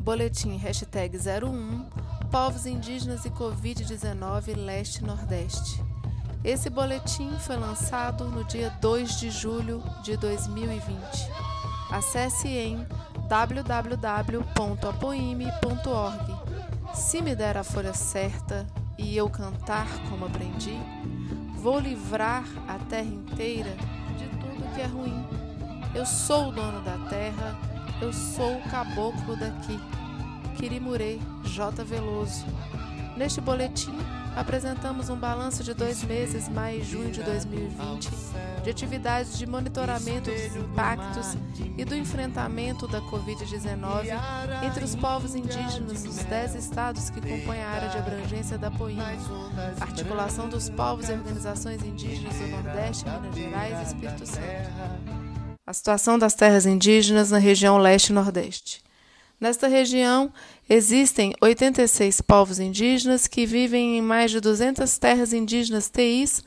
Boletim hashtag 01 Povos Indígenas e Covid-19 Leste-Nordeste. Esse boletim foi lançado no dia 2 de julho de 2020. Acesse em www.apoime.org. Se me der a folha certa e eu cantar como aprendi, vou livrar a terra inteira de tudo que é ruim. Eu sou o dono da terra, eu sou o caboclo daqui. Quirimurê J. Veloso. Neste boletim, apresentamos um balanço de dois meses, maio e junho de 2020, de atividades de monitoramento dos impactos e do enfrentamento da Covid-19 entre os povos indígenas dos dez estados que compõem a área de abrangência da POIMA, articulação dos povos e organizações indígenas do Nordeste, Minas Gerais e Espírito Santo. A situação das terras indígenas na região leste e nordeste. Nesta região, existem 86 povos indígenas que vivem em mais de 200 terras indígenas TIs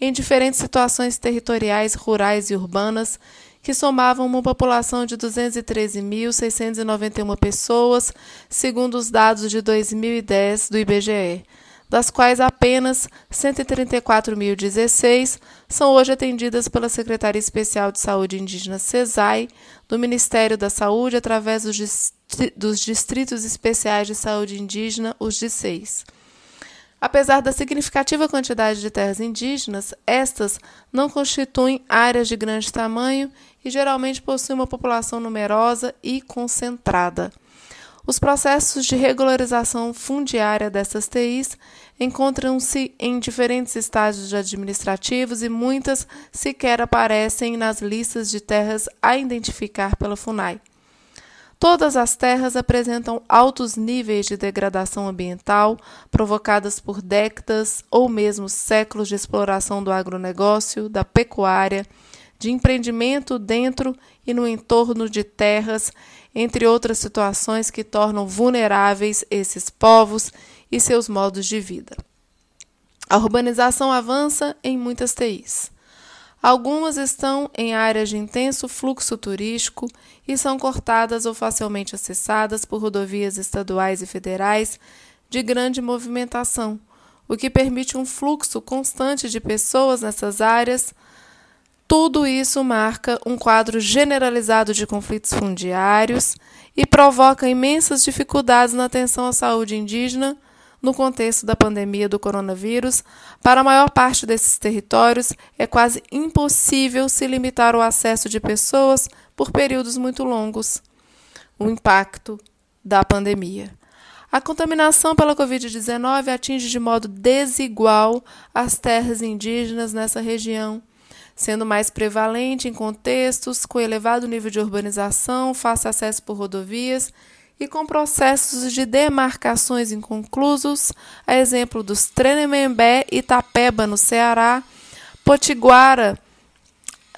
em diferentes situações territoriais, rurais e urbanas, que somavam uma população de 213.691 pessoas, segundo os dados de 2010 do IBGE, das quais apenas 134.016 são hoje atendidas pela Secretaria Especial de Saúde Indígena CESAI, do Ministério da Saúde, através dos Distritos Especiais de Saúde Indígena, os DICEIs. Apesar da significativa quantidade de terras indígenas, estas não constituem áreas de grande tamanho e geralmente possuem uma população numerosa e concentrada. Os processos de regularização fundiária dessas TIs encontram-se em diferentes estágios administrativos e muitas sequer aparecem nas listas de terras a identificar pela FUNAI. Todas as terras apresentam altos níveis de degradação ambiental provocadas por décadas ou mesmo séculos de exploração do agronegócio, da pecuária, de empreendimento dentro e no entorno de terras entre outras situações que tornam vulneráveis esses povos e seus modos de vida. A urbanização avança em muitas TIs. Algumas estão em áreas de intenso fluxo turístico e são cortadas ou facilmente acessadas por rodovias estaduais e federais de grande movimentação, o que permite um fluxo constante de pessoas nessas áreas tudo isso marca um quadro generalizado de conflitos fundiários e provoca imensas dificuldades na atenção à saúde indígena no contexto da pandemia do coronavírus. Para a maior parte desses territórios, é quase impossível se limitar o acesso de pessoas por períodos muito longos. O impacto da pandemia. A contaminação pela Covid-19 atinge de modo desigual as terras indígenas nessa região sendo mais prevalente em contextos com elevado nível de urbanização, fácil acesso por rodovias e com processos de demarcações inconclusos, a exemplo dos Trenemembé e Itapeba, no Ceará, Potiguara,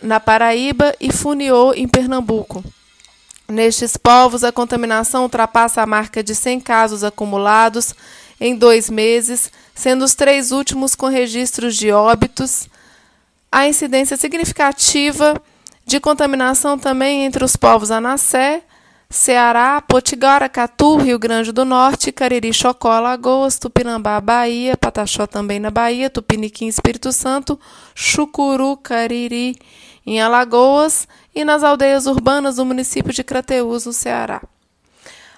na Paraíba e Funiô, em Pernambuco. Nestes povos, a contaminação ultrapassa a marca de 100 casos acumulados em dois meses, sendo os três últimos com registros de óbitos a incidência significativa de contaminação também entre os povos Anassé, Ceará, Potiguara, Catu, Rio Grande do Norte, Cariri, Chocó, Alagoas, Tupinambá, Bahia, Pataxó também na Bahia, Tupiniquim, Espírito Santo, Chucuru, Cariri, em Alagoas e nas aldeias urbanas do município de Crateús, no Ceará.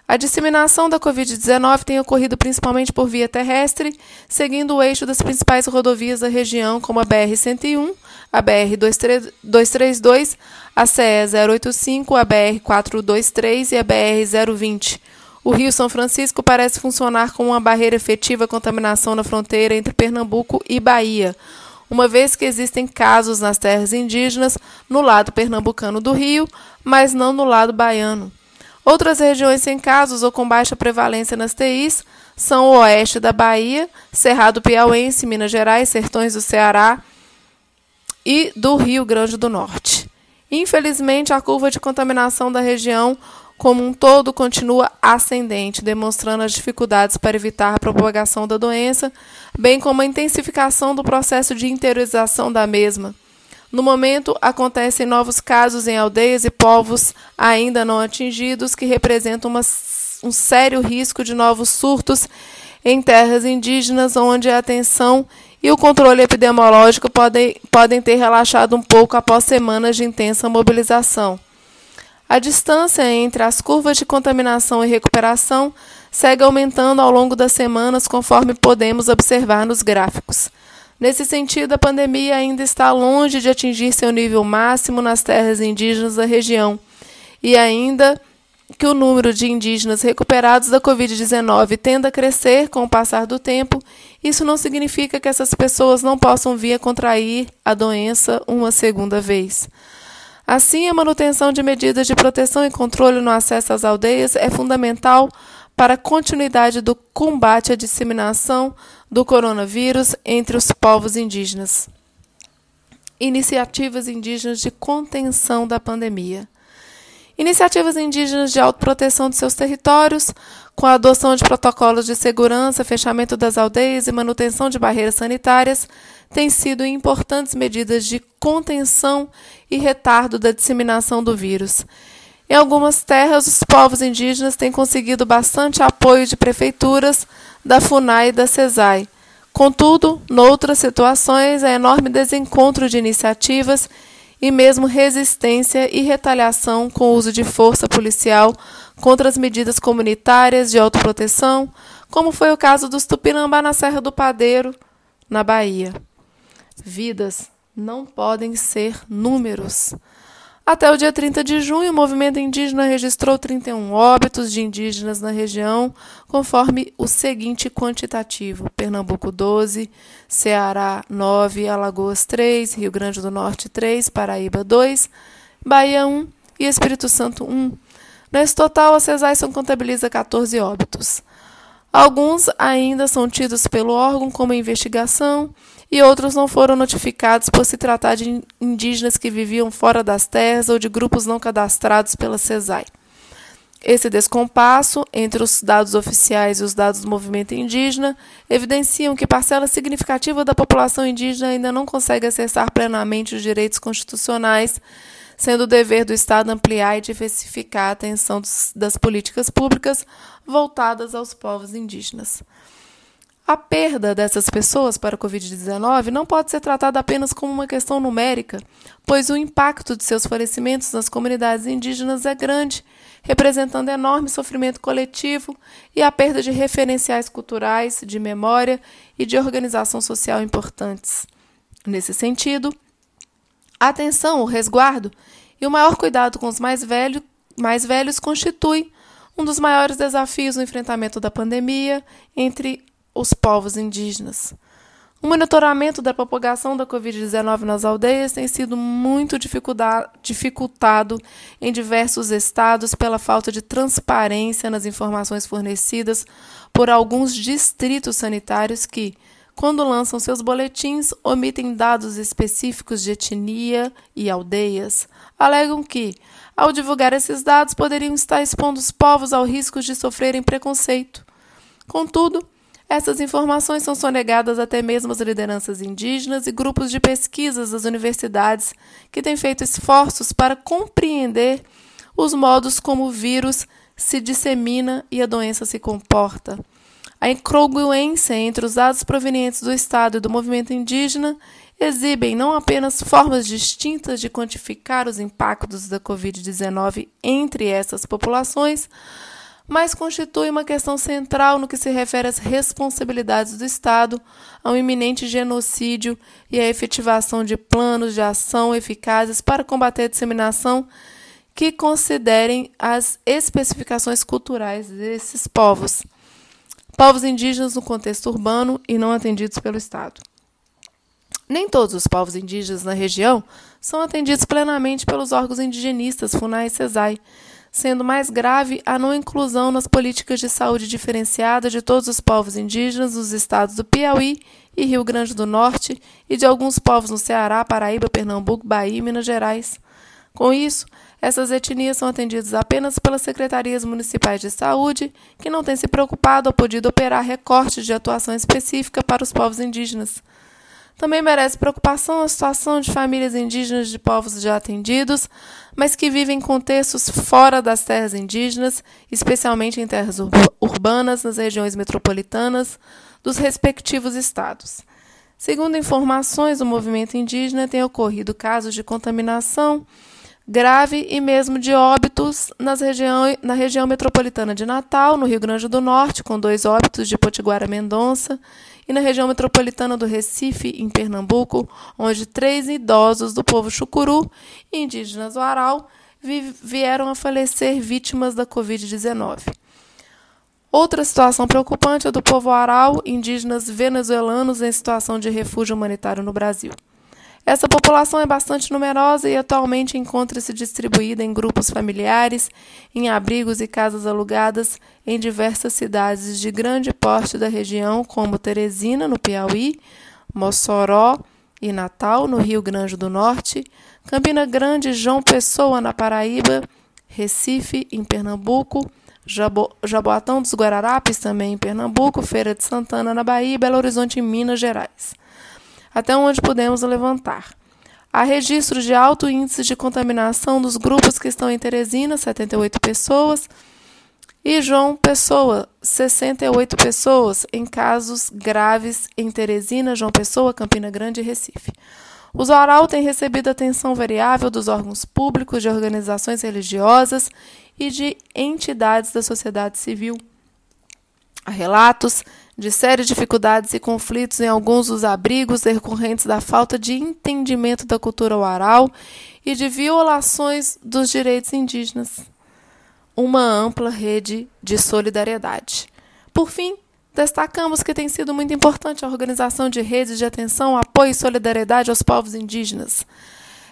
A disseminação da Covid-19 tem ocorrido principalmente por via terrestre, seguindo o eixo das principais rodovias da região, como a BR-101, a BR-232, a CE 085, a BR-423 e a BR-020. O Rio São Francisco parece funcionar como uma barreira efetiva à contaminação na fronteira entre Pernambuco e Bahia, uma vez que existem casos nas terras indígenas no lado pernambucano do rio, mas não no lado baiano. Outras regiões sem casos ou com baixa prevalência nas TIs são o oeste da Bahia, Cerrado Piauense, Minas Gerais, Sertões do Ceará e do Rio Grande do Norte. Infelizmente, a curva de contaminação da região como um todo continua ascendente, demonstrando as dificuldades para evitar a propagação da doença, bem como a intensificação do processo de interiorização da mesma. No momento, acontecem novos casos em aldeias e povos ainda não atingidos, que representam uma um sério risco de novos surtos em terras indígenas, onde a atenção e o controle epidemiológico podem, podem ter relaxado um pouco após semanas de intensa mobilização. A distância entre as curvas de contaminação e recuperação segue aumentando ao longo das semanas, conforme podemos observar nos gráficos. Nesse sentido, a pandemia ainda está longe de atingir seu nível máximo nas terras indígenas da região, e ainda que o número de indígenas recuperados da Covid-19 tenda a crescer com o passar do tempo, isso não significa que essas pessoas não possam vir a contrair a doença uma segunda vez. Assim, a manutenção de medidas de proteção e controle no acesso às aldeias é fundamental para a continuidade do combate à disseminação do coronavírus entre os povos indígenas. Iniciativas indígenas de contenção da pandemia. Iniciativas indígenas de autoproteção de seus territórios, com a adoção de protocolos de segurança, fechamento das aldeias e manutenção de barreiras sanitárias, têm sido importantes medidas de contenção e retardo da disseminação do vírus. Em algumas terras, os povos indígenas têm conseguido bastante apoio de prefeituras, da FUNAI e da CESAI. Contudo, noutras situações, há enorme desencontro de iniciativas e mesmo resistência e retaliação com o uso de força policial contra as medidas comunitárias de autoproteção, como foi o caso dos Tupinambá na Serra do Padeiro, na Bahia. Vidas não podem ser números. Até o dia 30 de junho, o movimento indígena registrou 31 óbitos de indígenas na região, conforme o seguinte quantitativo: Pernambuco 12, Ceará 9, Alagoas 3, Rio Grande do Norte 3, Paraíba 2, Bahia 1 e Espírito Santo 1. Nesse total, a CESAI contabiliza 14 óbitos. Alguns ainda são tidos pelo órgão como investigação e outros não foram notificados por se tratar de indígenas que viviam fora das terras ou de grupos não cadastrados pela CESAI. Esse descompasso entre os dados oficiais e os dados do movimento indígena evidenciam que parcela significativa da população indígena ainda não consegue acessar plenamente os direitos constitucionais sendo o dever do Estado ampliar e diversificar a atenção das políticas públicas voltadas aos povos indígenas. A perda dessas pessoas para a Covid-19 não pode ser tratada apenas como uma questão numérica, pois o impacto de seus falecimentos nas comunidades indígenas é grande, representando enorme sofrimento coletivo e a perda de referenciais culturais, de memória e de organização social importantes. Nesse sentido, a atenção, o resguardo e o maior cuidado com os mais, velho, mais velhos constitui um dos maiores desafios no enfrentamento da pandemia entre os povos indígenas. O monitoramento da propagação da Covid-19 nas aldeias tem sido muito dificultado em diversos estados pela falta de transparência nas informações fornecidas por alguns distritos sanitários que, quando lançam seus boletins, omitem dados específicos de etnia e aldeias. Alegam que, ao divulgar esses dados, poderiam estar expondo os povos ao risco de sofrerem preconceito. Contudo, essas informações são sonegadas até mesmo às lideranças indígenas e grupos de pesquisas das universidades que têm feito esforços para compreender os modos como o vírus se dissemina e a doença se comporta. A incongruência entre os dados provenientes do Estado e do movimento indígena exibem não apenas formas distintas de quantificar os impactos da Covid-19 entre essas populações, mas constitui uma questão central no que se refere às responsabilidades do Estado ao iminente genocídio e à efetivação de planos de ação eficazes para combater a disseminação que considerem as especificações culturais desses povos povos indígenas no contexto urbano e não atendidos pelo Estado. Nem todos os povos indígenas na região são atendidos plenamente pelos órgãos indigenistas, FUNAI e CESAI, sendo mais grave a não inclusão nas políticas de saúde diferenciada de todos os povos indígenas dos estados do Piauí e Rio Grande do Norte e de alguns povos no Ceará, Paraíba, Pernambuco, Bahia e Minas Gerais. Com isso, essas etnias são atendidas apenas pelas secretarias municipais de saúde, que não têm se preocupado ou podido operar recortes de atuação específica para os povos indígenas. Também merece preocupação a situação de famílias indígenas de povos já atendidos, mas que vivem em contextos fora das terras indígenas, especialmente em terras urbanas, nas regiões metropolitanas dos respectivos estados. Segundo informações do movimento indígena, tem ocorrido casos de contaminação grave e mesmo de óbitos nas região, na região metropolitana de Natal, no Rio Grande do Norte, com dois óbitos de Potiguara Mendonça, e na região metropolitana do Recife, em Pernambuco, onde três idosos do povo chucuru indígenas do Aral vieram a falecer vítimas da Covid-19. Outra situação preocupante é do povo aral, indígenas venezuelanos em situação de refúgio humanitário no Brasil. Essa população é bastante numerosa e atualmente encontra-se distribuída em grupos familiares, em abrigos e casas alugadas em diversas cidades de grande porte da região, como Teresina, no Piauí, Mossoró e Natal, no Rio Grande do Norte, Campina Grande, João Pessoa, na Paraíba, Recife, em Pernambuco, Jabo, Jaboatão dos Guararapes, também em Pernambuco, Feira de Santana, na Bahia e Belo Horizonte, em Minas Gerais até onde podemos levantar. Há registros de alto índice de contaminação dos grupos que estão em Teresina, 78 pessoas, e João Pessoa, 68 pessoas, em casos graves em Teresina, João Pessoa, Campina Grande e Recife. O Zoral tem recebido atenção variável dos órgãos públicos, de organizações religiosas e de entidades da sociedade civil. Há relatos de sérias dificuldades e conflitos em alguns dos abrigos decorrentes da falta de entendimento da cultura oral e de violações dos direitos indígenas. Uma ampla rede de solidariedade. Por fim, destacamos que tem sido muito importante a organização de redes de atenção, apoio e solidariedade aos povos indígenas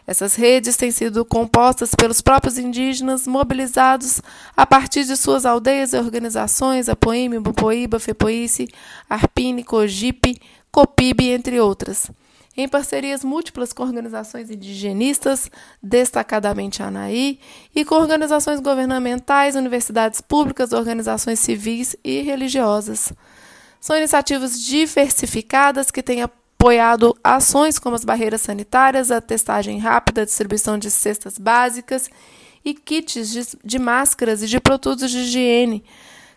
essas redes têm sido compostas pelos próprios indígenas mobilizados a partir de suas aldeias e organizações, Apoime, Bupoíba, Fepoice, Arpine, Cogipe, Copibe, entre outras. Em parcerias múltiplas com organizações indigenistas, destacadamente a ANAI, e com organizações governamentais, universidades públicas, organizações civis e religiosas. São iniciativas diversificadas que têm a apoiado ações como as barreiras sanitárias, a testagem rápida, a distribuição de cestas básicas e kits de, de máscaras e de produtos de higiene,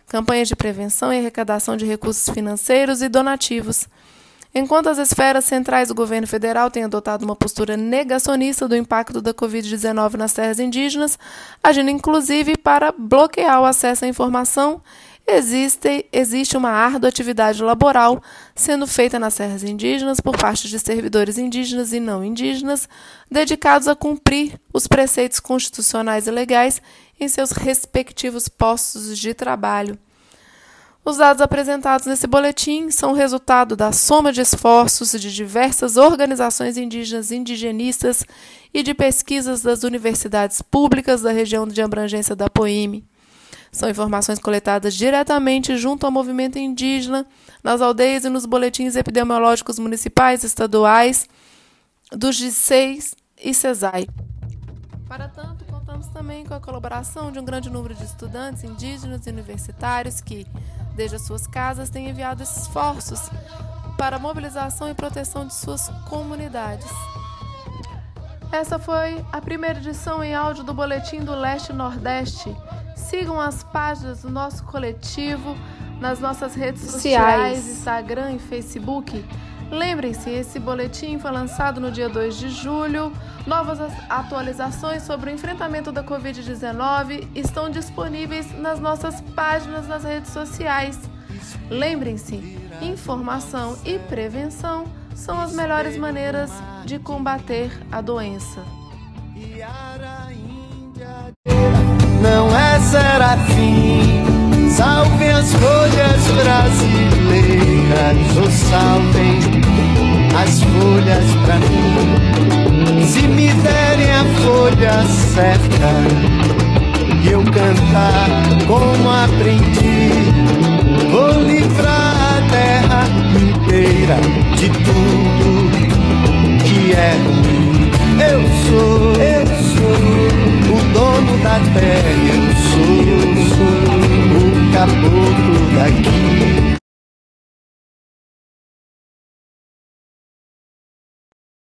campanhas de prevenção e arrecadação de recursos financeiros e donativos. Enquanto as esferas centrais do governo federal têm adotado uma postura negacionista do impacto da Covid-19 nas terras indígenas, agindo inclusive para bloquear o acesso à informação existe, existe uma árdua atividade laboral sendo feita nas terras indígenas por parte de servidores indígenas e não indígenas, dedicados a cumprir os preceitos constitucionais e legais em seus respectivos postos de trabalho. Os dados apresentados nesse boletim são resultado da soma de esforços de diversas organizações indígenas indigenistas e de pesquisas das universidades públicas da região de abrangência da Poime. São informações coletadas diretamente junto ao movimento indígena, nas aldeias e nos boletins epidemiológicos municipais, estaduais, dos GICEIs e CESAI. Para tanto, contamos também com a colaboração de um grande número de estudantes indígenas e universitários que, desde as suas casas, têm enviado esforços para a mobilização e proteção de suas comunidades. Essa foi a primeira edição em áudio do Boletim do Leste Nordeste. Sigam as páginas do nosso coletivo nas nossas redes sociais, Instagram e Facebook. Lembrem-se, esse boletim foi lançado no dia 2 de julho. Novas atualizações sobre o enfrentamento da Covid-19 estão disponíveis nas nossas páginas nas redes sociais. Lembrem-se, informação e prevenção são as melhores maneiras de combater a doença. Não é serafim, salve as folhas brasileiras, ou salvem as folhas pra mim. Se me derem a folha certa e eu cantar como aprendi, vou livrar a terra inteira de tudo que é ruim. Eu sou, eu sou dono da terra, eu sou, eu sou o caboclo daqui.